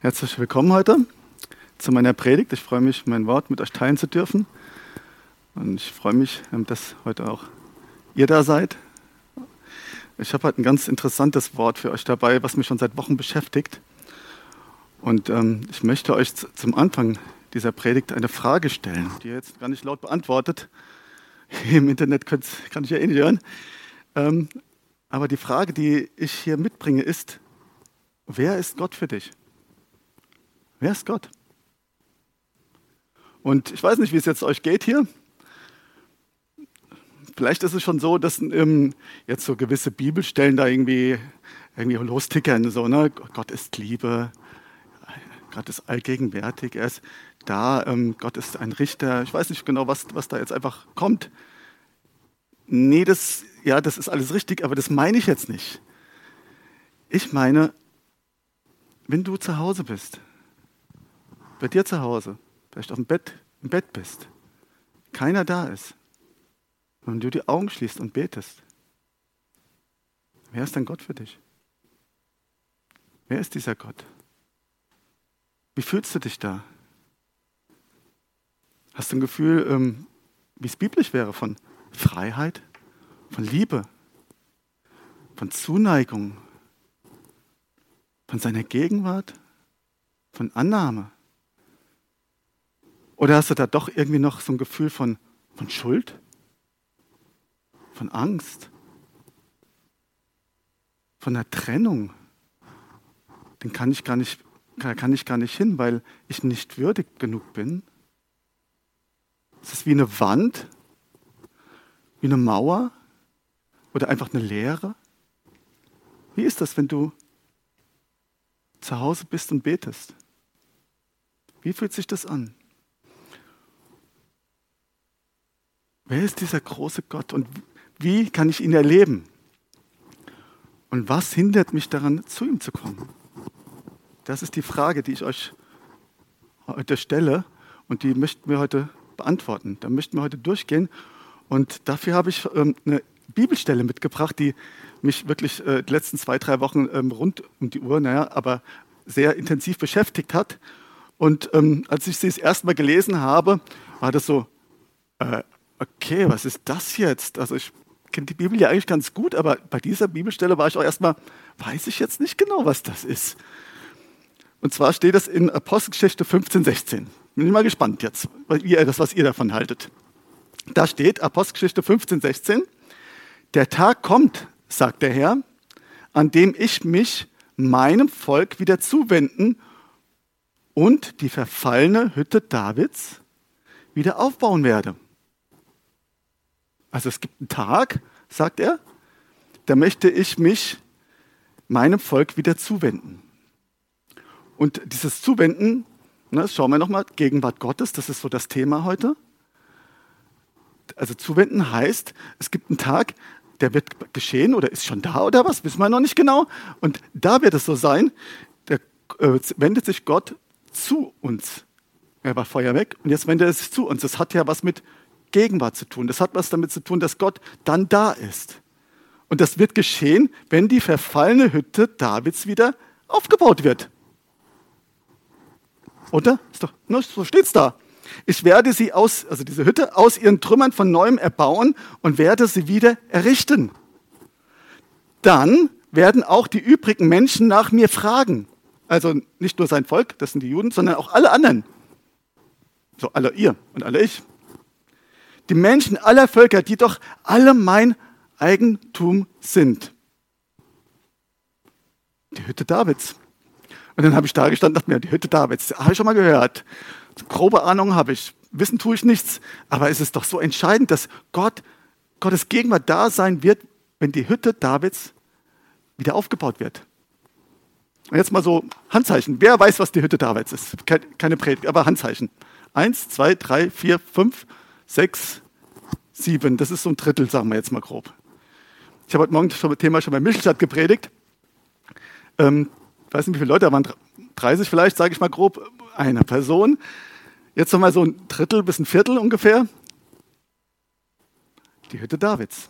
Herzlich willkommen heute zu meiner Predigt. Ich freue mich, mein Wort mit euch teilen zu dürfen. Und ich freue mich, ähm, dass heute auch ihr da seid. Ich habe heute ein ganz interessantes Wort für euch dabei, was mich schon seit Wochen beschäftigt. Und ähm, ich möchte euch zum Anfang dieser Predigt eine Frage stellen, die ihr jetzt gar nicht laut beantwortet. Im Internet kann ich ja eh nicht hören. Ähm, aber die Frage, die ich hier mitbringe, ist, wer ist Gott für dich? Wer ist Gott? Und ich weiß nicht, wie es jetzt euch geht hier. Vielleicht ist es schon so, dass ähm, jetzt so gewisse Bibelstellen da irgendwie, irgendwie lostickern. So, ne? Gott ist Liebe, Gott ist allgegenwärtig, er ist da, ähm, Gott ist ein Richter. Ich weiß nicht genau, was, was da jetzt einfach kommt. Nee, das, ja, das ist alles richtig, aber das meine ich jetzt nicht. Ich meine, wenn du zu Hause bist, bei dir zu Hause, vielleicht auf dem Bett, im Bett bist, keiner da ist, und du die Augen schließt und betest, wer ist denn Gott für dich? Wer ist dieser Gott? Wie fühlst du dich da? Hast du ein Gefühl, ähm, wie es biblisch wäre, von Freiheit, von Liebe, von Zuneigung, von seiner Gegenwart, von Annahme? Oder hast du da doch irgendwie noch so ein Gefühl von, von Schuld? Von Angst? Von der Trennung? Den kann ich gar nicht, kann ich gar nicht hin, weil ich nicht würdig genug bin. Ist es wie eine Wand? Wie eine Mauer? Oder einfach eine Leere? Wie ist das, wenn du zu Hause bist und betest? Wie fühlt sich das an? Wer ist dieser große Gott und wie kann ich ihn erleben? Und was hindert mich daran, zu ihm zu kommen? Das ist die Frage, die ich euch heute stelle und die möchten wir heute beantworten. Da möchten wir heute durchgehen. Und dafür habe ich ähm, eine Bibelstelle mitgebracht, die mich wirklich äh, die letzten zwei, drei Wochen ähm, rund um die Uhr, naja, aber sehr intensiv beschäftigt hat. Und ähm, als ich sie das erste Mal gelesen habe, war das so, äh, okay, was ist das jetzt? Also ich kenne die Bibel ja eigentlich ganz gut, aber bei dieser Bibelstelle war ich auch erstmal, weiß ich jetzt nicht genau, was das ist. Und zwar steht es in Apostelgeschichte 15, 16. Bin ich mal gespannt jetzt, wie ihr, das, was ihr davon haltet. Da steht Apostelgeschichte 15, 16. Der Tag kommt, sagt der Herr, an dem ich mich meinem Volk wieder zuwenden und die verfallene Hütte Davids wieder aufbauen werde. Also es gibt einen Tag, sagt er, da möchte ich mich meinem Volk wieder zuwenden. Und dieses Zuwenden, ne, schauen wir nochmal, Gegenwart Gottes, das ist so das Thema heute. Also zuwenden heißt, es gibt einen Tag, der wird geschehen oder ist schon da oder was, wissen wir noch nicht genau. Und da wird es so sein, da äh, wendet sich Gott zu uns. Er war vorher weg und jetzt wendet er sich zu uns. Das hat ja was mit Gegenwart zu tun. Das hat was damit zu tun, dass Gott dann da ist. Und das wird geschehen, wenn die verfallene Hütte Davids wieder aufgebaut wird. Oder? Ist doch, ne, so steht's da. Ich werde sie aus, also diese Hütte, aus ihren Trümmern von neuem erbauen und werde sie wieder errichten. Dann werden auch die übrigen Menschen nach mir fragen. Also nicht nur sein Volk, das sind die Juden, sondern auch alle anderen. So alle ihr und alle ich die Menschen aller Völker, die doch alle mein Eigentum sind. Die Hütte Davids. Und dann habe ich da gestanden und dachte mir, die Hütte Davids, habe ich schon mal gehört. Grobe Ahnung habe ich. Wissen tue ich nichts. Aber es ist doch so entscheidend, dass Gott, Gottes Gegenwart da sein wird, wenn die Hütte Davids wieder aufgebaut wird. Und jetzt mal so Handzeichen. Wer weiß, was die Hütte Davids ist? Keine Predigt, aber Handzeichen. Eins, zwei, drei, vier, fünf, sechs, sieben. Das ist so ein Drittel, sagen wir jetzt mal grob. Ich habe heute Morgen das Thema schon bei Michelstadt gepredigt. Ähm, ich weiß nicht, wie viele Leute da waren, 30 vielleicht, sage ich mal grob, eine Person. Jetzt nochmal so ein Drittel bis ein Viertel ungefähr. Die Hütte Davids.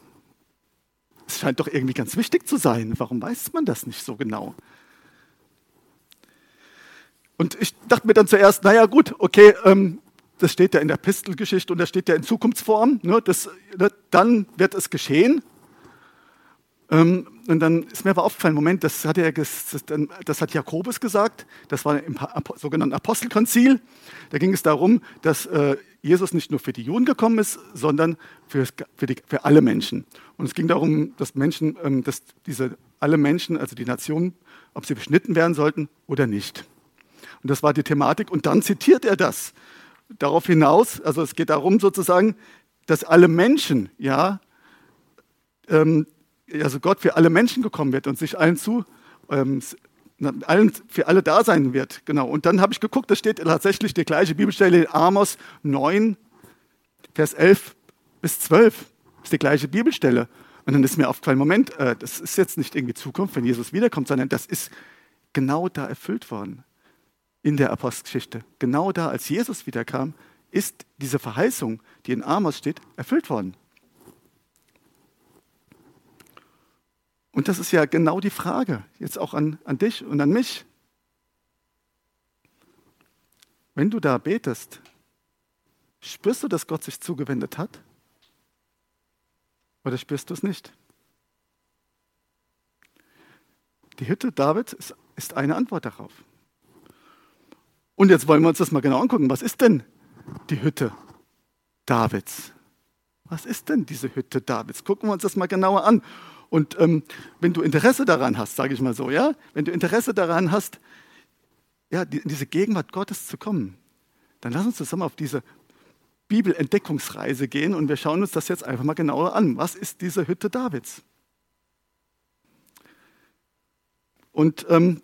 Es scheint doch irgendwie ganz wichtig zu sein. Warum weiß man das nicht so genau? Und ich dachte mir dann zuerst, naja gut, okay, ähm, das steht ja in der Pistelgeschichte und das steht ja in Zukunftsform, ne, das, ne, dann wird es geschehen. Ähm, und dann ist mir aber aufgefallen, Moment, das hat, das, das hat Jakobus gesagt, das war im sogenannten Apostelkonzil. Da ging es darum, dass äh, Jesus nicht nur für die Juden gekommen ist, sondern für, für, die, für alle Menschen. Und es ging darum, dass Menschen, ähm, dass diese alle Menschen, also die Nationen, ob sie beschnitten werden sollten oder nicht. Und das war die Thematik. Und dann zitiert er das darauf hinaus, also es geht darum sozusagen, dass alle Menschen, ja, ähm, also Gott für alle Menschen gekommen wird und sich allen zu, ähm, allen, für alle da sein wird. Genau. Und dann habe ich geguckt, da steht tatsächlich die gleiche Bibelstelle in Amos 9, Vers 11 bis 12. Das ist die gleiche Bibelstelle. Und dann ist mir aufgefallen, Moment, äh, das ist jetzt nicht irgendwie Zukunft, wenn Jesus wiederkommt, sondern das ist genau da erfüllt worden in der Apostelgeschichte. Genau da, als Jesus wiederkam, ist diese Verheißung, die in Amos steht, erfüllt worden. Und das ist ja genau die Frage, jetzt auch an, an dich und an mich. Wenn du da betest, spürst du, dass Gott sich zugewendet hat? Oder spürst du es nicht? Die Hütte Davids ist, ist eine Antwort darauf. Und jetzt wollen wir uns das mal genau angucken. Was ist denn die Hütte Davids? Was ist denn diese Hütte Davids? Gucken wir uns das mal genauer an. Und ähm, wenn du Interesse daran hast, sage ich mal so, ja, wenn du Interesse daran hast, ja, in diese Gegenwart Gottes zu kommen, dann lass uns zusammen auf diese Bibelentdeckungsreise gehen und wir schauen uns das jetzt einfach mal genauer an. Was ist diese Hütte Davids? Und ähm,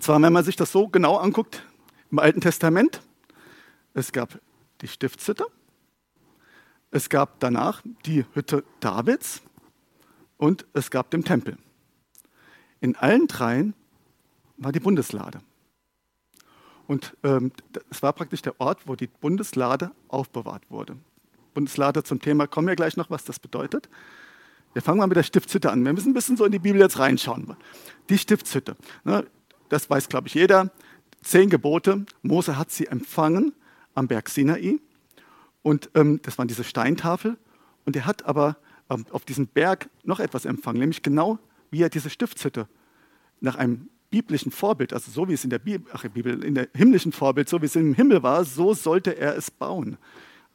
zwar, wenn man sich das so genau anguckt, im Alten Testament. Es gab die Stiftshütte, es gab danach die Hütte Davids und es gab den Tempel. In allen dreien war die Bundeslade. Und ähm, es war praktisch der Ort, wo die Bundeslade aufbewahrt wurde. Bundeslade zum Thema kommen wir gleich noch, was das bedeutet. Wir fangen mal mit der Stiftshütte an. Wir müssen ein bisschen so in die Bibel jetzt reinschauen. Die Stiftshütte, ne, das weiß, glaube ich, jeder zehn Gebote. Mose hat sie empfangen am Berg Sinai. Und ähm, das waren diese Steintafel. Und er hat aber ähm, auf diesem Berg noch etwas empfangen, nämlich genau wie er diese Stiftshütte nach einem biblischen Vorbild, also so wie es in der Bibel, ach, Bibel, in der himmlischen Vorbild, so wie es im Himmel war, so sollte er es bauen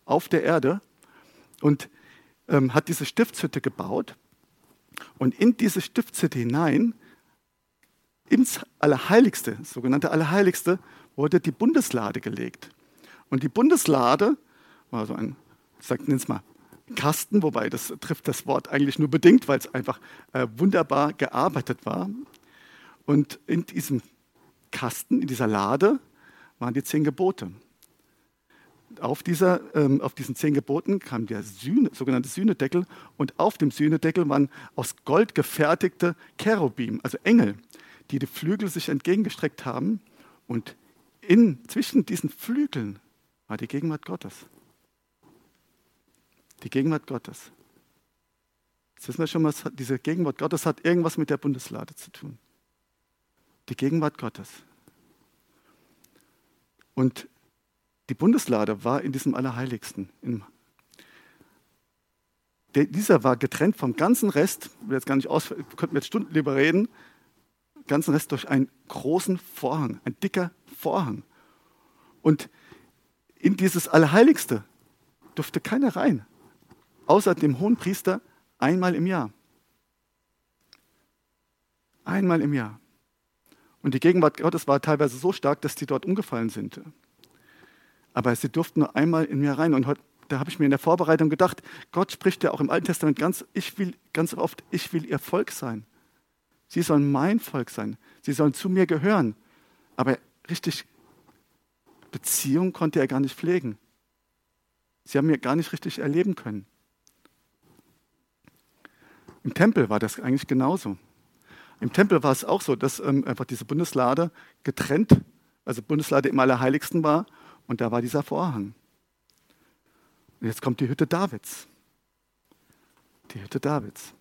auf der Erde und ähm, hat diese Stiftshütte gebaut. Und in diese Stiftshütte hinein ins Allerheiligste, sogenannte Allerheiligste, wurde die Bundeslade gelegt. Und die Bundeslade war so ein, sage es mal, Kasten, wobei das trifft das Wort eigentlich nur bedingt, weil es einfach äh, wunderbar gearbeitet war. Und in diesem Kasten, in dieser Lade, waren die zehn Gebote. Auf, dieser, ähm, auf diesen zehn Geboten kam der Sühne, sogenannte Sühnedeckel und auf dem Sühnedeckel waren aus Gold gefertigte Cherubim, also Engel die die Flügel sich entgegengestreckt haben. Und in, zwischen diesen Flügeln war die Gegenwart Gottes. Die Gegenwart Gottes. Jetzt wissen wir schon, was diese Gegenwart Gottes hat irgendwas mit der Bundeslade zu tun. Die Gegenwart Gottes. Und die Bundeslade war in diesem Allerheiligsten. dieser war getrennt vom ganzen Rest, ich will jetzt gar nicht aus, könnten wir jetzt Stunden lieber reden, ganzen Rest durch einen großen Vorhang, ein dicker Vorhang. Und in dieses Allerheiligste durfte keiner rein, außer dem hohen Priester einmal im Jahr. Einmal im Jahr. Und die Gegenwart Gottes war teilweise so stark, dass die dort umgefallen sind. Aber sie durften nur einmal im Jahr rein. Und heute, da habe ich mir in der Vorbereitung gedacht, Gott spricht ja auch im Alten Testament ganz, ich will ganz oft, ich will ihr Volk sein. Sie sollen mein Volk sein. Sie sollen zu mir gehören. Aber richtig Beziehung konnte er gar nicht pflegen. Sie haben mir gar nicht richtig erleben können. Im Tempel war das eigentlich genauso. Im Tempel war es auch so, dass ähm, einfach diese Bundeslade getrennt, also Bundeslade im Allerheiligsten war und da war dieser Vorhang. Und jetzt kommt die Hütte Davids. Die Hütte Davids.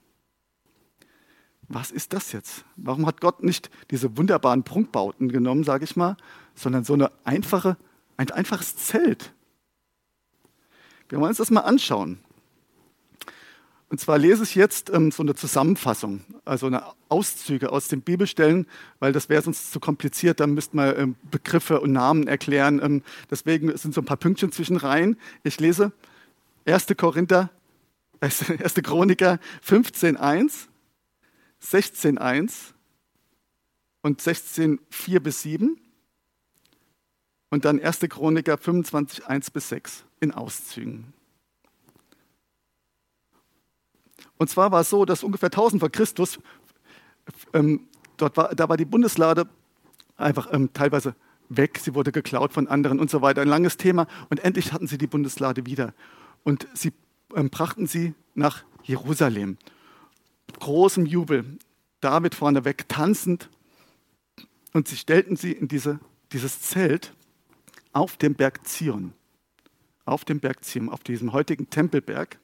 Was ist das jetzt? Warum hat Gott nicht diese wunderbaren Prunkbauten genommen, sage ich mal, sondern so eine einfache, ein einfaches Zelt? Wir wollen uns das mal anschauen. Und zwar lese ich jetzt ähm, so eine Zusammenfassung, also eine Auszüge aus den Bibelstellen, weil das wäre sonst zu kompliziert, dann müsste man ähm, Begriffe und Namen erklären. Ähm, deswegen sind so ein paar Pünktchen zwischen rein. Ich lese 1. Korinther, 1. Chroniker 15.1, 16.1 und 16.4 bis 7 und dann 1. Chroniker 25.1 bis 6 in Auszügen. Und zwar war es so, dass ungefähr 1000 vor Christus, ähm, dort war, da war die Bundeslade einfach ähm, teilweise weg, sie wurde geklaut von anderen und so weiter. Ein langes Thema. Und endlich hatten sie die Bundeslade wieder. Und sie ähm, brachten sie nach Jerusalem. Großem Jubel. David vorneweg tanzend. Und sie stellten sie in diese, dieses Zelt auf dem Berg Zion. Auf dem Berg Zion, auf diesem heutigen Tempelberg.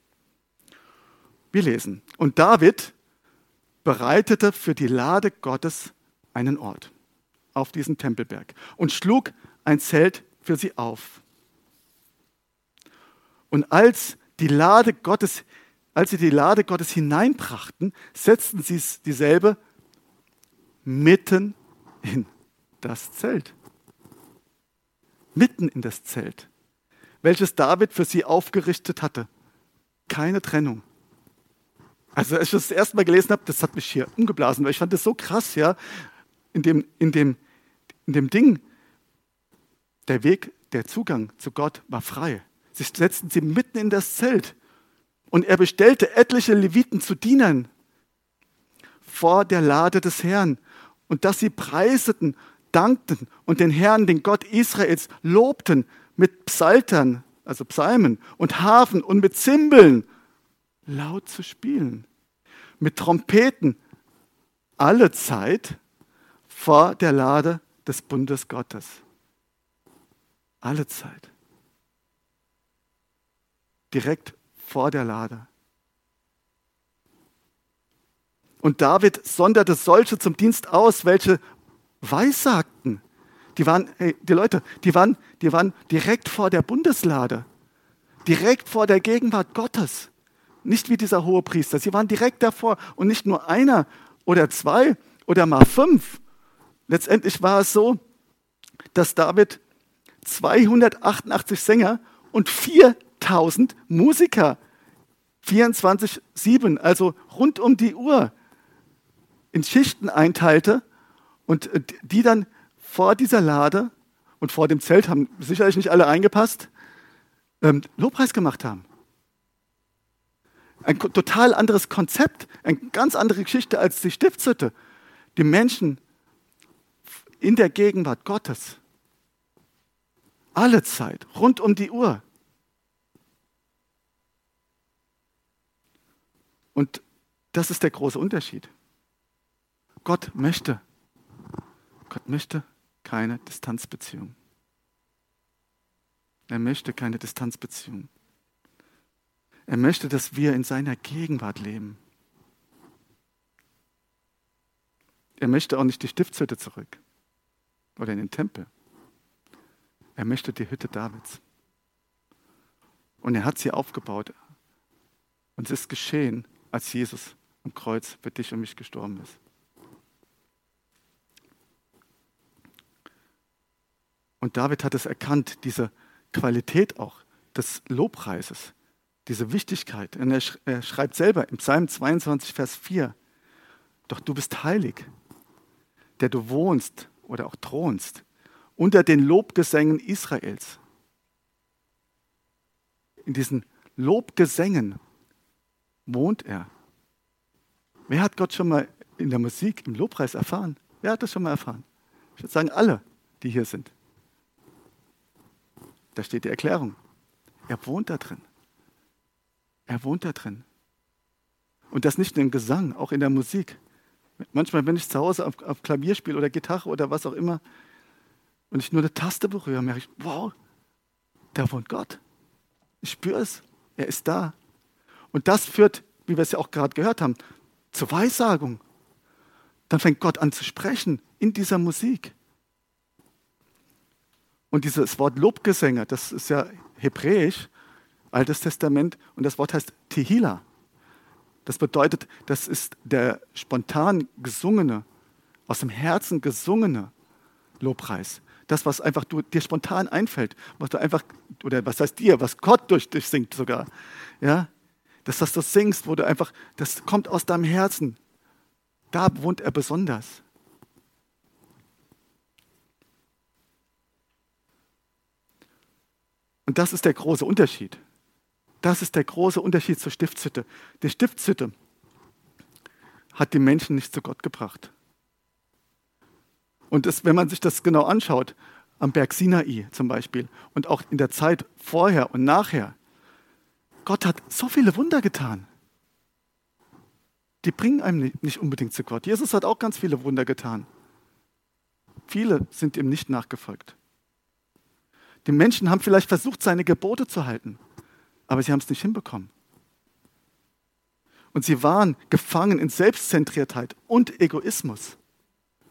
Wir lesen. Und David bereitete für die Lade Gottes einen Ort auf diesem Tempelberg und schlug ein Zelt für sie auf. Und als die Lade Gottes, als sie die Lade Gottes hineinbrachten, setzten sie dieselbe mitten in das Zelt. Mitten in das Zelt, welches David für sie aufgerichtet hatte. Keine Trennung. Also als ich das, erste Mal gelesen habe, das hat mich hier umgeblasen, weil ich fand das so krass, ja, in dem, in dem, in dem Ding, der Weg, der Zugang zu Gott war frei. Sie setzten sie mitten in das Zelt und er bestellte etliche Leviten zu Dienern vor der Lade des Herrn und dass sie preiseten, dankten und den Herrn, den Gott Israels, lobten mit Psaltern, also Psalmen und Hafen und mit Zimbeln laut zu spielen. Mit Trompeten alle Zeit vor der Lade des Bundes Gottes. Alle Zeit. Direkt vor der Lade. Und David sonderte solche zum Dienst aus, welche weissagten. Die waren, hey, die Leute, die waren, die waren direkt vor der Bundeslade, direkt vor der Gegenwart Gottes. Nicht wie dieser hohe Priester. Sie waren direkt davor und nicht nur einer oder zwei oder mal fünf. Letztendlich war es so, dass David 288 Sänger und 4000 Musiker 24-7, also rund um die Uhr, in Schichten einteilte und die dann vor dieser Lade und vor dem Zelt haben sicherlich nicht alle eingepasst, ähm, Lobpreis gemacht haben. Ein total anderes Konzept, eine ganz andere Geschichte als die Stiftshütte. Die Menschen in der Gegenwart Gottes. Alle Zeit, rund um die Uhr. Und das ist der große Unterschied. Gott möchte, Gott möchte keine Distanzbeziehung. Er möchte keine Distanzbeziehung. Er möchte, dass wir in seiner Gegenwart leben. Er möchte auch nicht die Stiftshütte zurück oder in den Tempel. Er möchte die Hütte Davids. Und er hat sie aufgebaut. Und es ist geschehen, als Jesus am Kreuz für dich und mich gestorben ist. Und David hat es erkannt, diese Qualität auch des Lobpreises, diese Wichtigkeit. Und er, er schreibt selber im Psalm 22, Vers 4, doch du bist heilig, der du wohnst oder auch thronst unter den Lobgesängen Israels. In diesen Lobgesängen wohnt er. Wer hat Gott schon mal in der Musik, im Lobpreis erfahren? Wer hat das schon mal erfahren? Ich würde sagen, alle, die hier sind. Da steht die Erklärung. Er wohnt da drin. Er wohnt da drin. Und das nicht nur im Gesang, auch in der Musik. Manchmal, wenn ich zu Hause auf, auf Klavier spiele oder Gitarre oder was auch immer und ich nur eine Taste berühre, merke ich, wow, da wohnt Gott. Ich spüre es. Er ist da. Und das führt, wie wir es ja auch gerade gehört haben, zur Weissagung. dann fängt Gott an zu sprechen in dieser Musik. Und dieses Wort Lobgesänge, das ist ja hebräisch, Altes Testament, und das Wort heißt Tehila. Das bedeutet, das ist der spontan gesungene, aus dem Herzen gesungene Lobpreis. Das, was einfach dir spontan einfällt, was du einfach, oder was heißt dir, was Gott durch dich singt sogar. Ja? Das, was du singst, wo du einfach, das kommt aus deinem Herzen. Da wohnt er besonders. Und das ist der große Unterschied. Das ist der große Unterschied zur Stiftshütte. Die Stiftshütte hat die Menschen nicht zu Gott gebracht. Und das, wenn man sich das genau anschaut, am Berg Sinai zum Beispiel und auch in der Zeit vorher und nachher, Gott hat so viele Wunder getan. Die bringen einem nicht unbedingt zu Gott. Jesus hat auch ganz viele Wunder getan. Viele sind ihm nicht nachgefolgt. Die Menschen haben vielleicht versucht, seine Gebote zu halten, aber sie haben es nicht hinbekommen. Und sie waren gefangen in Selbstzentriertheit und Egoismus,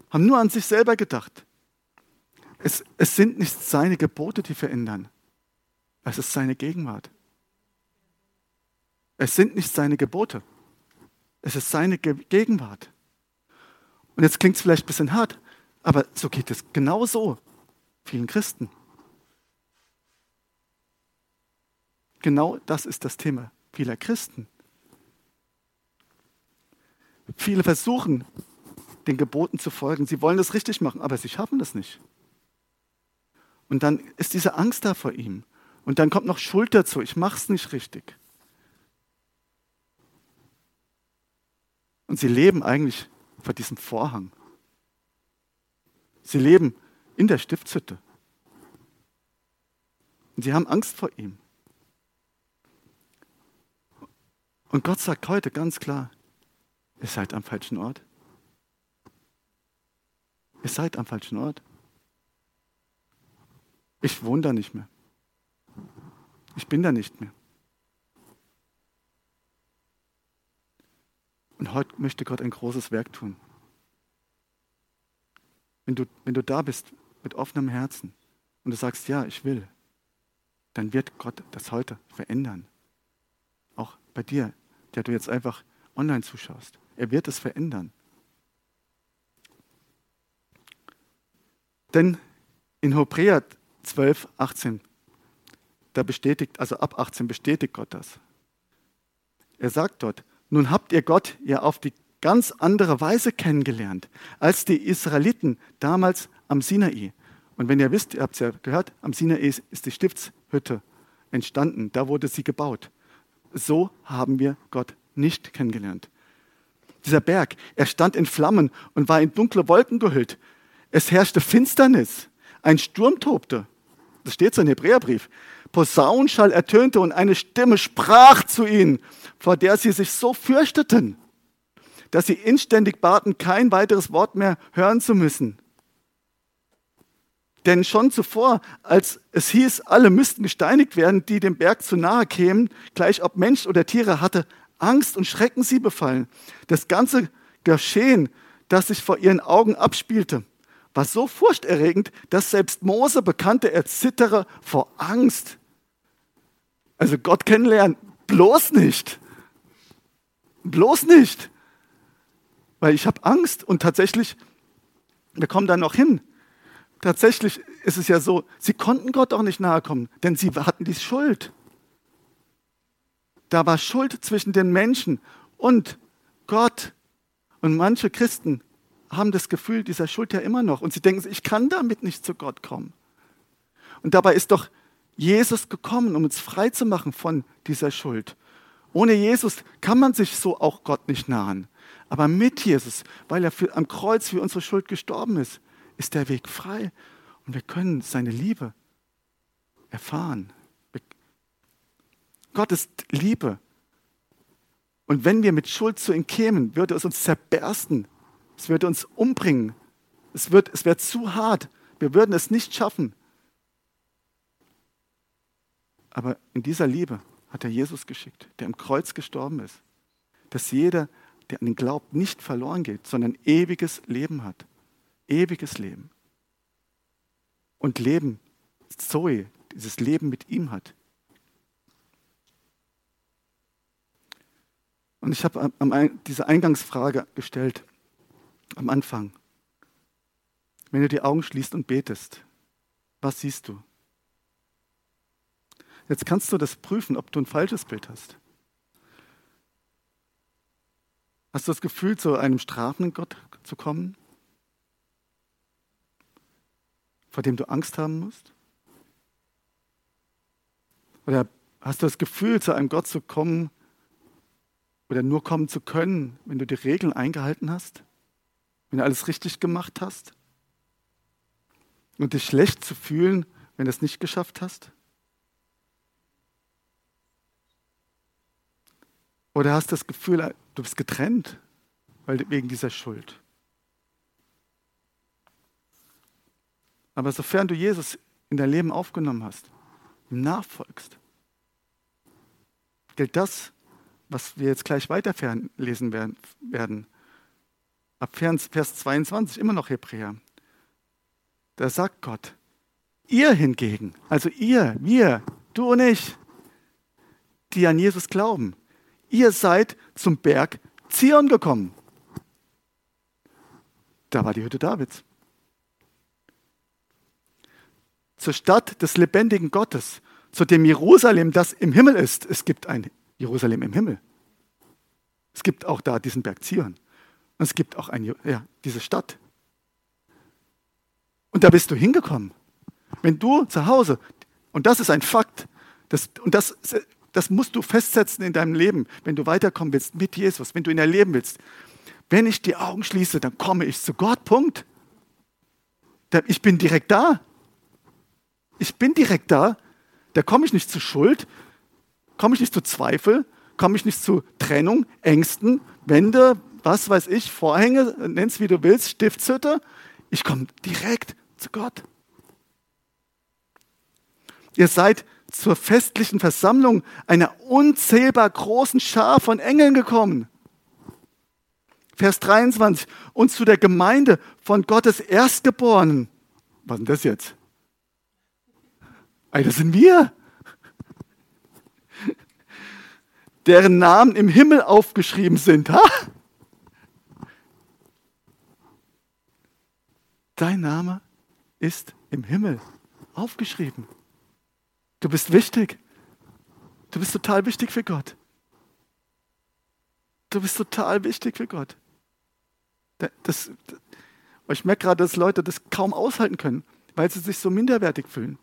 haben nur an sich selber gedacht. Es, es sind nicht seine Gebote, die verändern, es ist seine Gegenwart. Es sind nicht seine Gebote, es ist seine Gegenwart. Und jetzt klingt es vielleicht ein bisschen hart, aber so geht es genauso vielen Christen. Genau das ist das Thema vieler Christen. Viele versuchen, den Geboten zu folgen. Sie wollen das richtig machen, aber sie schaffen das nicht. Und dann ist diese Angst da vor ihm. Und dann kommt noch Schuld dazu. Ich mache es nicht richtig. Und sie leben eigentlich vor diesem Vorhang. Sie leben in der Stiftshütte. Und sie haben Angst vor ihm. Und Gott sagt heute ganz klar, ihr seid am falschen Ort. Ihr seid am falschen Ort. Ich wohne da nicht mehr. Ich bin da nicht mehr. Und heute möchte Gott ein großes Werk tun. Wenn du, wenn du da bist mit offenem Herzen und du sagst, ja, ich will, dann wird Gott das heute verändern. Auch bei dir der du jetzt einfach online zuschaust. Er wird es verändern. Denn in Hebräer 12, 18, da bestätigt, also ab 18 bestätigt Gott das. Er sagt dort, nun habt ihr Gott ja auf die ganz andere Weise kennengelernt als die Israeliten damals am Sinai. Und wenn ihr wisst, ihr habt es ja gehört, am Sinai ist die Stiftshütte entstanden, da wurde sie gebaut so haben wir Gott nicht kennengelernt. Dieser Berg, er stand in Flammen und war in dunkle Wolken gehüllt. Es herrschte Finsternis. Ein Sturm tobte. Das steht so im Hebräerbrief. Posaunschall ertönte und eine Stimme sprach zu ihnen, vor der sie sich so fürchteten, dass sie inständig baten, kein weiteres Wort mehr hören zu müssen. Denn schon zuvor, als es hieß, alle müssten gesteinigt werden, die dem Berg zu nahe kämen, gleich ob Mensch oder Tiere, hatte Angst und Schrecken sie befallen. Das ganze Geschehen, das sich vor ihren Augen abspielte, war so furchterregend, dass selbst Mose bekannte, er zittere vor Angst. Also Gott kennenlernen, bloß nicht. Bloß nicht. Weil ich habe Angst und tatsächlich, wir kommen da noch hin tatsächlich ist es ja so, sie konnten Gott auch nicht nahe kommen, denn sie hatten die Schuld. Da war Schuld zwischen den Menschen und Gott. Und manche Christen haben das Gefühl dieser Schuld ja immer noch. Und sie denken, ich kann damit nicht zu Gott kommen. Und dabei ist doch Jesus gekommen, um uns frei zu machen von dieser Schuld. Ohne Jesus kann man sich so auch Gott nicht nahen. Aber mit Jesus, weil er für, am Kreuz für unsere Schuld gestorben ist, ist der Weg frei und wir können seine Liebe erfahren. Gott ist Liebe. Und wenn wir mit Schuld zu ihm kämen, würde es uns zerbersten. Es würde uns umbringen. Es, wird, es wäre zu hart. Wir würden es nicht schaffen. Aber in dieser Liebe hat er Jesus geschickt, der am Kreuz gestorben ist, dass jeder der an ihn glaubt, nicht verloren geht, sondern ewiges Leben hat. Ewiges Leben. Und Leben, Zoe, dieses Leben mit ihm hat. Und ich habe diese Eingangsfrage gestellt am Anfang. Wenn du die Augen schließt und betest, was siehst du? Jetzt kannst du das prüfen, ob du ein falsches Bild hast. Hast du das Gefühl, zu einem strafenden Gott zu kommen, vor dem du Angst haben musst? Oder hast du das Gefühl, zu einem Gott zu kommen oder nur kommen zu können, wenn du die Regeln eingehalten hast? Wenn du alles richtig gemacht hast? Und dich schlecht zu fühlen, wenn du es nicht geschafft hast? Oder hast du das Gefühl, du bist getrennt weil, wegen dieser Schuld? Aber sofern du Jesus in dein Leben aufgenommen hast, ihm nachfolgst, gilt das, was wir jetzt gleich weiter lesen werden. Ab Vers 22, immer noch Hebräer. Da sagt Gott, ihr hingegen, also ihr, wir, du und ich, die an Jesus glauben, ihr seid zum Berg Zion gekommen. Da war die Hütte Davids. Zur Stadt des lebendigen Gottes, zu dem Jerusalem, das im Himmel ist. Es gibt ein Jerusalem im Himmel. Es gibt auch da diesen Berg Zion. Und es gibt auch ein, ja, diese Stadt. Und da bist du hingekommen. Wenn du zu Hause, und das ist ein Fakt, das, und das das musst du festsetzen in deinem Leben, wenn du weiterkommen willst mit Jesus, wenn du ihn erleben willst. Wenn ich die Augen schließe, dann komme ich zu Gott. Punkt. Ich bin direkt da. Ich bin direkt da. Da komme ich nicht zu Schuld, komme ich nicht zu Zweifel, komme ich nicht zu Trennung, Ängsten, Wände, was weiß ich, Vorhänge, nenn's wie du willst, Stiftshütte. Ich komme direkt zu Gott. Ihr seid zur festlichen Versammlung einer unzählbar großen Schar von Engeln gekommen. Vers 23. Und zu der Gemeinde von Gottes Erstgeborenen. Was ist denn das jetzt? Ey, das sind wir. Deren Namen im Himmel aufgeschrieben sind. Ha? Dein Name ist im Himmel aufgeschrieben. Du bist wichtig. Du bist total wichtig für Gott. Du bist total wichtig für Gott. Das, ich merke gerade, dass Leute das kaum aushalten können, weil sie sich so minderwertig fühlen.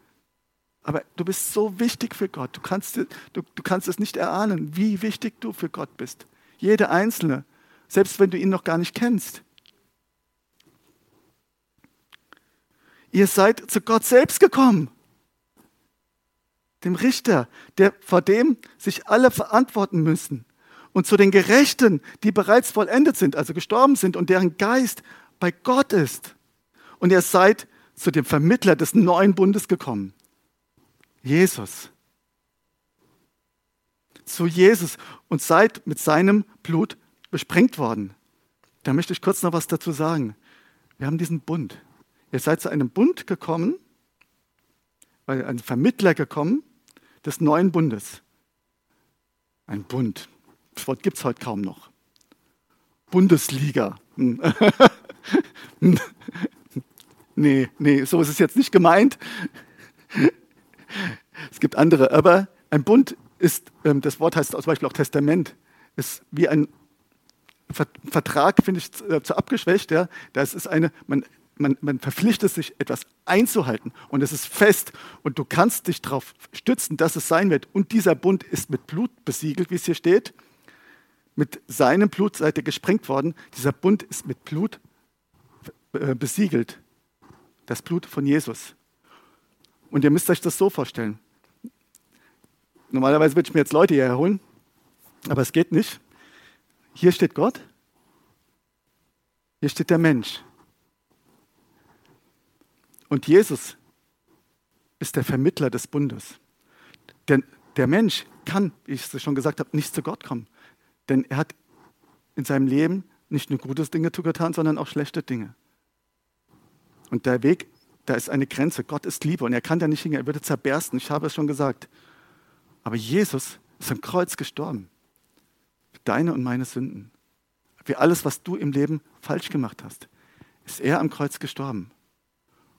Aber du bist so wichtig für Gott. Du kannst, du, du kannst es nicht erahnen, wie wichtig du für Gott bist. Jede Einzelne, selbst wenn du ihn noch gar nicht kennst. Ihr seid zu Gott selbst gekommen dem Richter, der, vor dem sich alle verantworten müssen. Und zu den Gerechten, die bereits vollendet sind, also gestorben sind und deren Geist bei Gott ist. Und ihr seid zu dem Vermittler des neuen Bundes gekommen. Jesus. Zu Jesus und seid mit seinem Blut besprengt worden. Da möchte ich kurz noch was dazu sagen. Wir haben diesen Bund. Ihr seid zu einem Bund gekommen, weil ein Vermittler gekommen, des neuen Bundes. Ein Bund. Das Wort gibt es heute kaum noch. Bundesliga. nee, nee, so ist es jetzt nicht gemeint. Es gibt andere, aber ein Bund ist, ähm, das Wort heißt zum Beispiel auch Testament, ist wie ein Vertrag, finde ich, äh, zu abgeschwächt. Ja. Das ist eine, man man, man verpflichtet sich, etwas einzuhalten und es ist fest und du kannst dich darauf stützen, dass es sein wird. Und dieser Bund ist mit Blut besiegelt, wie es hier steht. Mit seinem Blut seid ihr gesprengt worden. Dieser Bund ist mit Blut äh, besiegelt. Das Blut von Jesus. Und ihr müsst euch das so vorstellen. Normalerweise würde ich mir jetzt Leute hierher holen, aber es geht nicht. Hier steht Gott, hier steht der Mensch. Und Jesus ist der Vermittler des Bundes. Denn der Mensch kann, wie ich es schon gesagt habe, nicht zu Gott kommen. Denn er hat in seinem Leben nicht nur gute Dinge getan, sondern auch schlechte Dinge. Und der Weg, da ist eine Grenze. Gott ist Liebe und er kann da nicht hingehen, er würde zerbersten. Ich habe es schon gesagt. Aber Jesus ist am Kreuz gestorben. Für deine und meine Sünden. Für alles, was du im Leben falsch gemacht hast, ist er am Kreuz gestorben.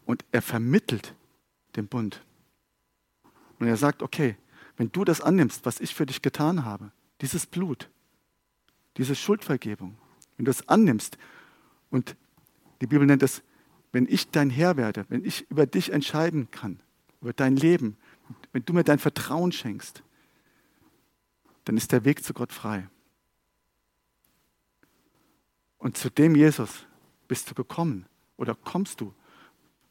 Und er vermittelt den Bund. Und er sagt, okay, wenn du das annimmst, was ich für dich getan habe, dieses Blut, diese Schuldvergebung, wenn du es annimmst und die Bibel nennt es, wenn ich dein Herr werde, wenn ich über dich entscheiden kann, über dein Leben, wenn du mir dein Vertrauen schenkst, dann ist der Weg zu Gott frei. Und zu dem Jesus bist du gekommen oder kommst du,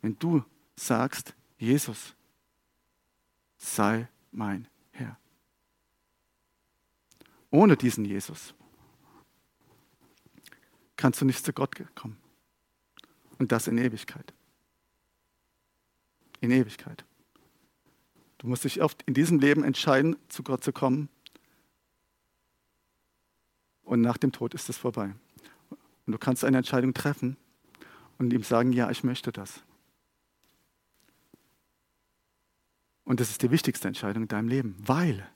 wenn du sagst, Jesus, sei mein Herr. Ohne diesen Jesus kannst du nicht zu Gott kommen. Und das in Ewigkeit. In Ewigkeit. Du musst dich oft in diesem Leben entscheiden, zu Gott zu kommen. Und nach dem Tod ist es vorbei. Und du kannst eine Entscheidung treffen und ihm sagen, ja, ich möchte das. Und das ist die wichtigste Entscheidung in deinem Leben, weil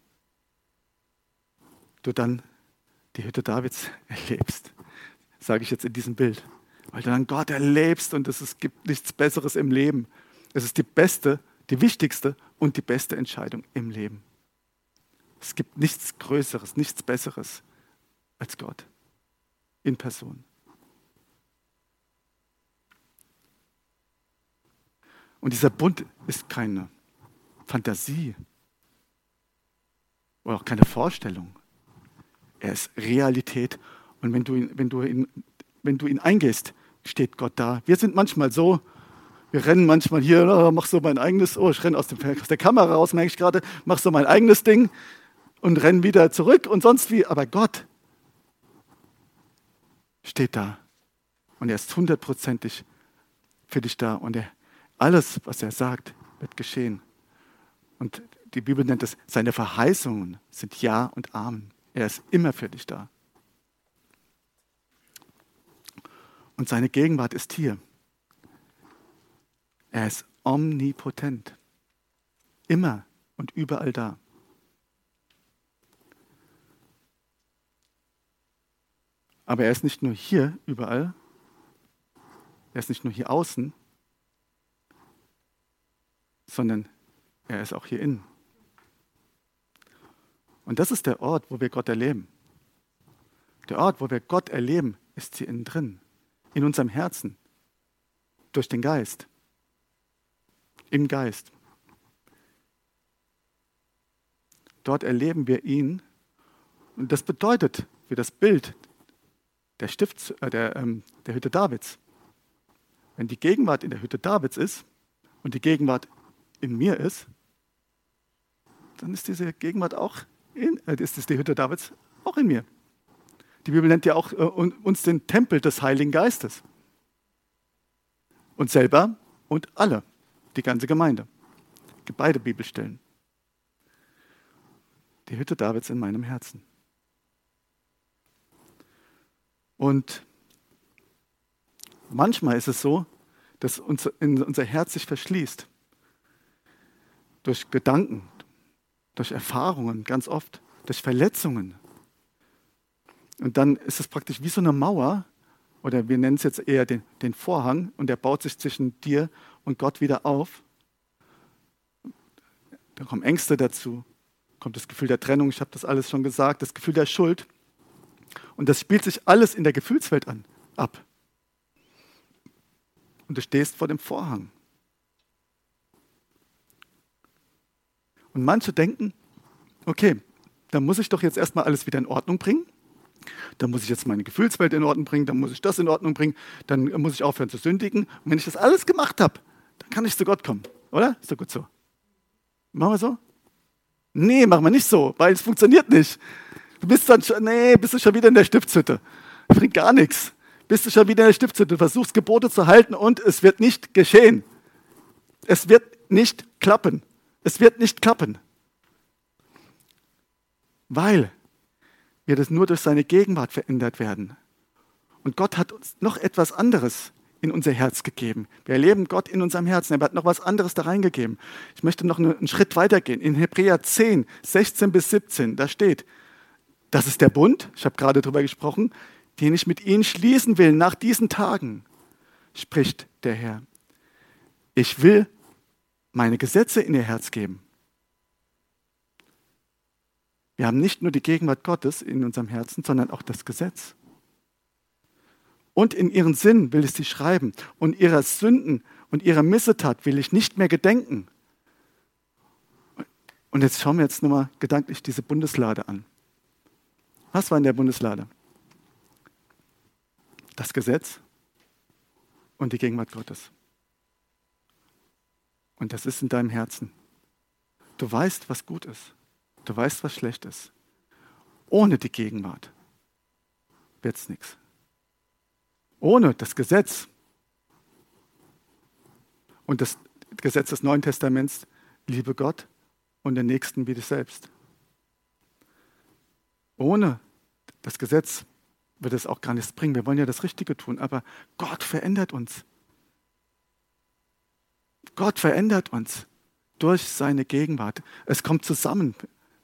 du dann die Hütte Davids erlebst, sage ich jetzt in diesem Bild. Weil du dann Gott erlebst und es gibt nichts Besseres im Leben. Es ist die beste, die wichtigste und die beste Entscheidung im Leben. Es gibt nichts Größeres, nichts Besseres als Gott in Person. Und dieser Bund ist keine Fantasie oder auch keine Vorstellung. Er ist Realität. Und wenn du ihn, wenn du ihn, wenn du ihn eingehst, steht Gott da. Wir sind manchmal so, wir rennen manchmal hier, oh, mach so mein eigenes, oh, ich renne aus, aus der Kamera raus, merke ich gerade, mach so mein eigenes Ding und renne wieder zurück und sonst wie. Aber Gott steht da und er ist hundertprozentig für dich da und er, alles, was er sagt, wird geschehen. Und die Bibel nennt es, seine Verheißungen sind Ja und Amen. Er ist immer für dich da. Und seine Gegenwart ist hier. Er ist omnipotent. Immer und überall da. Aber er ist nicht nur hier überall, er ist nicht nur hier außen, sondern er ist auch hier innen. Und das ist der Ort, wo wir Gott erleben. Der Ort, wo wir Gott erleben, ist hier innen drin, in unserem Herzen, durch den Geist, im Geist. Dort erleben wir ihn. Und das bedeutet für das Bild der, Stift, äh, der, ähm, der Hütte Davids, wenn die Gegenwart in der Hütte Davids ist und die Gegenwart in mir ist, dann ist diese Gegenwart auch in, äh, ist es die Hütte Davids auch in mir. Die Bibel nennt ja auch äh, uns den Tempel des Heiligen Geistes. Und selber und alle, die ganze Gemeinde. Beide Bibelstellen. Die Hütte Davids in meinem Herzen. Und manchmal ist es so, dass unser Herz sich verschließt durch Gedanken, durch Erfahrungen, ganz oft, durch Verletzungen. Und dann ist es praktisch wie so eine Mauer, oder wir nennen es jetzt eher den, den Vorhang, und der baut sich zwischen dir und Gott wieder auf. Da kommen Ängste dazu, kommt das Gefühl der Trennung, ich habe das alles schon gesagt, das Gefühl der Schuld. Und das spielt sich alles in der Gefühlswelt an, ab. Und du stehst vor dem Vorhang. Und manche denken, okay, dann muss ich doch jetzt erstmal alles wieder in Ordnung bringen. Dann muss ich jetzt meine Gefühlswelt in Ordnung bringen, dann muss ich das in Ordnung bringen, dann muss ich aufhören zu sündigen. Und wenn ich das alles gemacht habe, dann kann ich zu Gott kommen. Oder? Ist doch gut so. Machen wir so? Nee, machen wir nicht so, weil es funktioniert nicht. Du bist dann schon, nee, bist du schon wieder in der Stiftshütte. Bringt gar nichts. Bist du schon wieder in der Stiftshütte, versuchst Gebote zu halten und es wird nicht geschehen. Es wird nicht klappen. Es wird nicht klappen. Weil wir das nur durch seine Gegenwart verändert werden. Und Gott hat uns noch etwas anderes in unser Herz gegeben. Wir erleben Gott in unserem Herzen. Er hat noch was anderes da reingegeben. Ich möchte noch einen Schritt weitergehen. In Hebräer 10, 16 bis 17, da steht, das ist der Bund, ich habe gerade darüber gesprochen, den ich mit ihnen schließen will nach diesen Tagen, spricht der Herr. Ich will meine Gesetze in ihr Herz geben. Wir haben nicht nur die Gegenwart Gottes in unserem Herzen, sondern auch das Gesetz. Und in ihren Sinn will ich sie schreiben und ihrer Sünden und ihrer Missetat will ich nicht mehr gedenken. Und jetzt schauen wir jetzt nochmal gedanklich diese Bundeslade an. Was war in der Bundeslade? Das Gesetz und die Gegenwart Gottes. Und das ist in deinem Herzen. Du weißt, was gut ist. Du weißt, was schlecht ist. Ohne die Gegenwart wird es nichts. Ohne das Gesetz und das Gesetz des Neuen Testaments, liebe Gott und den Nächsten wie dich selbst. Ohne das Gesetz wird es auch gar nichts bringen. Wir wollen ja das Richtige tun, aber Gott verändert uns. Gott verändert uns durch seine Gegenwart. Es kommt zusammen.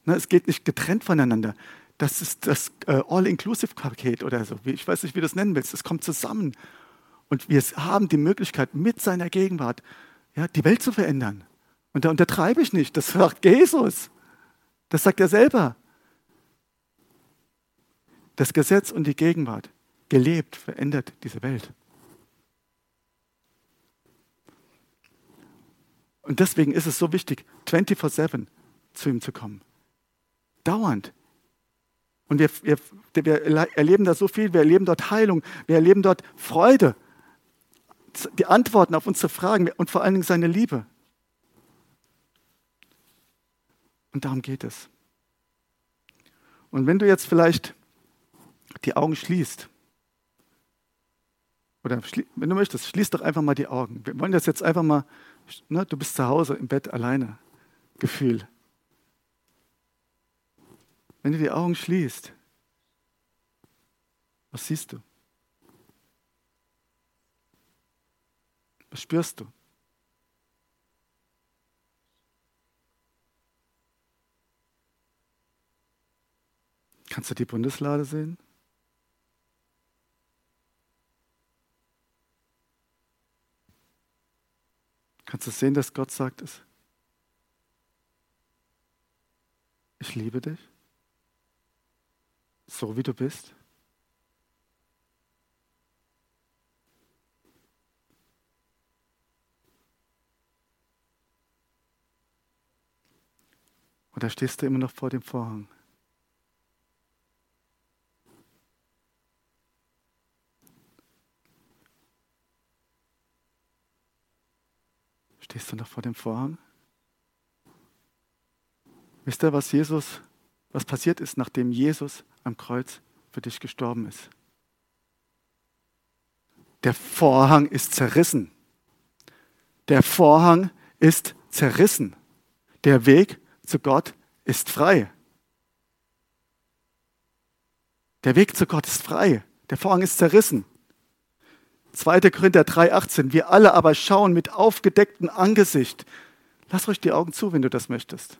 Ne, es geht nicht getrennt voneinander. Das ist das äh, All-Inclusive-Paket oder so. Ich weiß nicht, wie du das nennen willst. Es kommt zusammen. Und wir haben die Möglichkeit, mit seiner Gegenwart die Welt zu verändern. Und da untertreibe ich nicht. Das sagt Jesus. Das sagt er selber. Das Gesetz und die Gegenwart, gelebt, verändert diese Welt. Und deswegen ist es so wichtig, 24-7 zu ihm zu kommen. Dauernd. Und wir, wir, wir erleben da so viel, wir erleben dort Heilung, wir erleben dort Freude, die Antworten auf unsere Fragen und vor allen Dingen seine Liebe. Und darum geht es. Und wenn du jetzt vielleicht die Augen schließt, oder wenn du möchtest, schließ doch einfach mal die Augen. Wir wollen das jetzt einfach mal ne, du bist zu Hause im Bett alleine, Gefühl. Wenn du die Augen schließt, was siehst du? Was spürst du? Kannst du die Bundeslade sehen? Kannst du sehen, dass Gott sagt es? Ich liebe dich, so wie du bist. Oder stehst du immer noch vor dem Vorhang? Stehst du noch vor dem Vorhang? Wisst ihr, was Jesus, was passiert ist, nachdem Jesus am Kreuz für dich gestorben ist? Der Vorhang ist zerrissen. Der Vorhang ist zerrissen. Der Weg zu Gott ist frei. Der Weg zu Gott ist frei. Der Vorhang ist zerrissen. 2. Korinther 3,18. Wir alle aber schauen mit aufgedecktem Angesicht. Lass euch die Augen zu, wenn du das möchtest.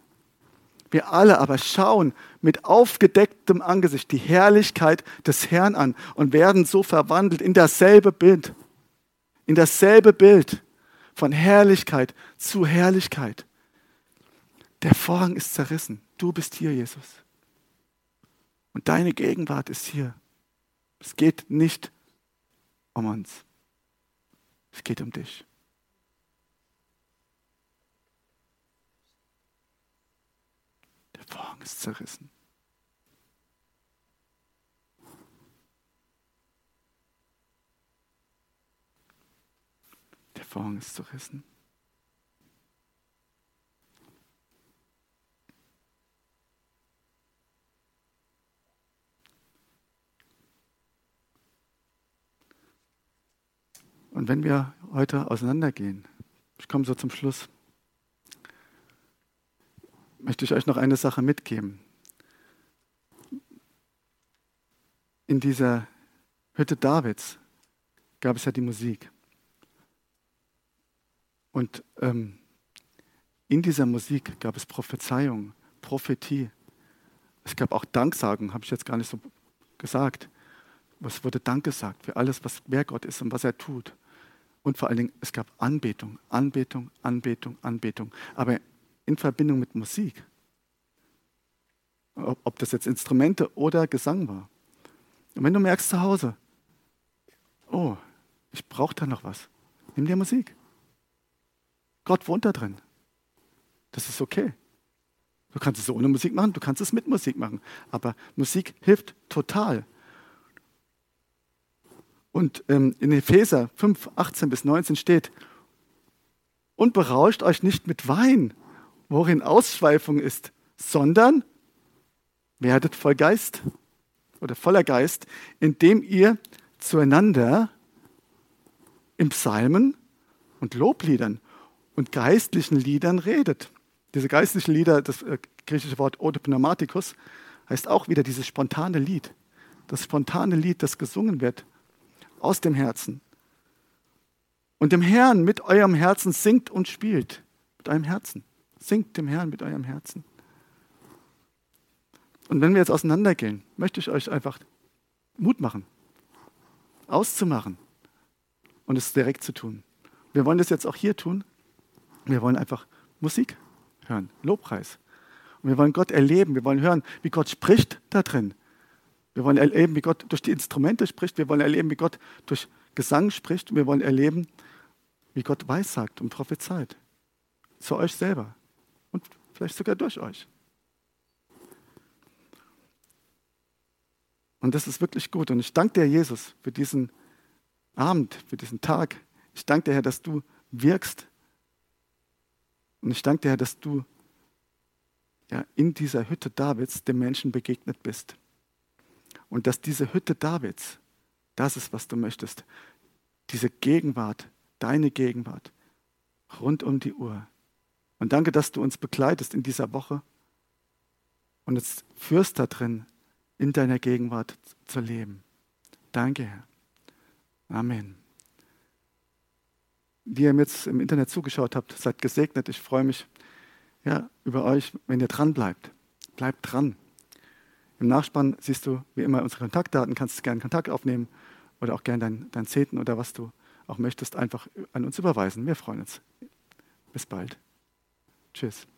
Wir alle aber schauen mit aufgedecktem Angesicht die Herrlichkeit des Herrn an und werden so verwandelt in dasselbe Bild. In dasselbe Bild von Herrlichkeit zu Herrlichkeit. Der Vorhang ist zerrissen. Du bist hier, Jesus. Und deine Gegenwart ist hier. Es geht nicht um uns. Es geht um dich. Der Vorhang ist zerrissen. Der Vorhang ist zerrissen. Und wenn wir heute auseinandergehen, ich komme so zum Schluss, möchte ich euch noch eine Sache mitgeben. in dieser Hütte Davids gab es ja die Musik. Und ähm, in dieser Musik gab es Prophezeiung, Prophetie. Es gab auch Danksagen, habe ich jetzt gar nicht so gesagt. Es wurde Dank gesagt für alles, was wer Gott ist und was er tut. Und vor allen Dingen, es gab Anbetung, Anbetung, Anbetung, Anbetung. Aber in Verbindung mit Musik. Ob, ob das jetzt Instrumente oder Gesang war. Und wenn du merkst zu Hause, oh, ich brauche da noch was, nimm dir Musik. Gott wohnt da drin. Das ist okay. Du kannst es ohne Musik machen, du kannst es mit Musik machen. Aber Musik hilft total. Und ähm, in Epheser 5, 18 bis 19 steht, und berauscht euch nicht mit Wein, worin Ausschweifung ist, sondern werdet voll Geist oder voller Geist, indem ihr zueinander im Psalmen und Lobliedern und geistlichen Liedern redet. Diese geistlichen Lieder, das äh, griechische Wort Odopneumatikus, heißt auch wieder dieses spontane Lied. Das spontane Lied, das gesungen wird aus dem Herzen. Und dem Herrn mit eurem Herzen singt und spielt. Mit eurem Herzen. Singt dem Herrn mit eurem Herzen. Und wenn wir jetzt auseinandergehen, möchte ich euch einfach Mut machen, auszumachen und es direkt zu tun. Wir wollen das jetzt auch hier tun. Wir wollen einfach Musik hören, Lobpreis. Und wir wollen Gott erleben. Wir wollen hören, wie Gott spricht da drin. Wir wollen erleben, wie Gott durch die Instrumente spricht. Wir wollen erleben, wie Gott durch Gesang spricht. Wir wollen erleben, wie Gott weissagt und prophezeit. Zu euch selber. Und vielleicht sogar durch euch. Und das ist wirklich gut. Und ich danke dir, Jesus, für diesen Abend, für diesen Tag. Ich danke dir, Herr, dass du wirkst. Und ich danke dir, Herr, dass du ja, in dieser Hütte Davids dem Menschen begegnet bist. Und dass diese Hütte Davids, das ist, was du möchtest. Diese Gegenwart, deine Gegenwart, rund um die Uhr. Und danke, dass du uns begleitest in dieser Woche und jetzt führst da drin, in deiner Gegenwart zu leben. Danke, Herr. Amen. Die ihr mir jetzt im Internet zugeschaut habt, seid gesegnet. Ich freue mich ja, über euch, wenn ihr dran bleibt. Bleibt dran. Im Nachspann siehst du wie immer unsere Kontaktdaten, kannst gerne Kontakt aufnehmen oder auch gerne dein, dein Zeten oder was du auch möchtest, einfach an uns überweisen. Wir freuen uns. Bis bald. Tschüss.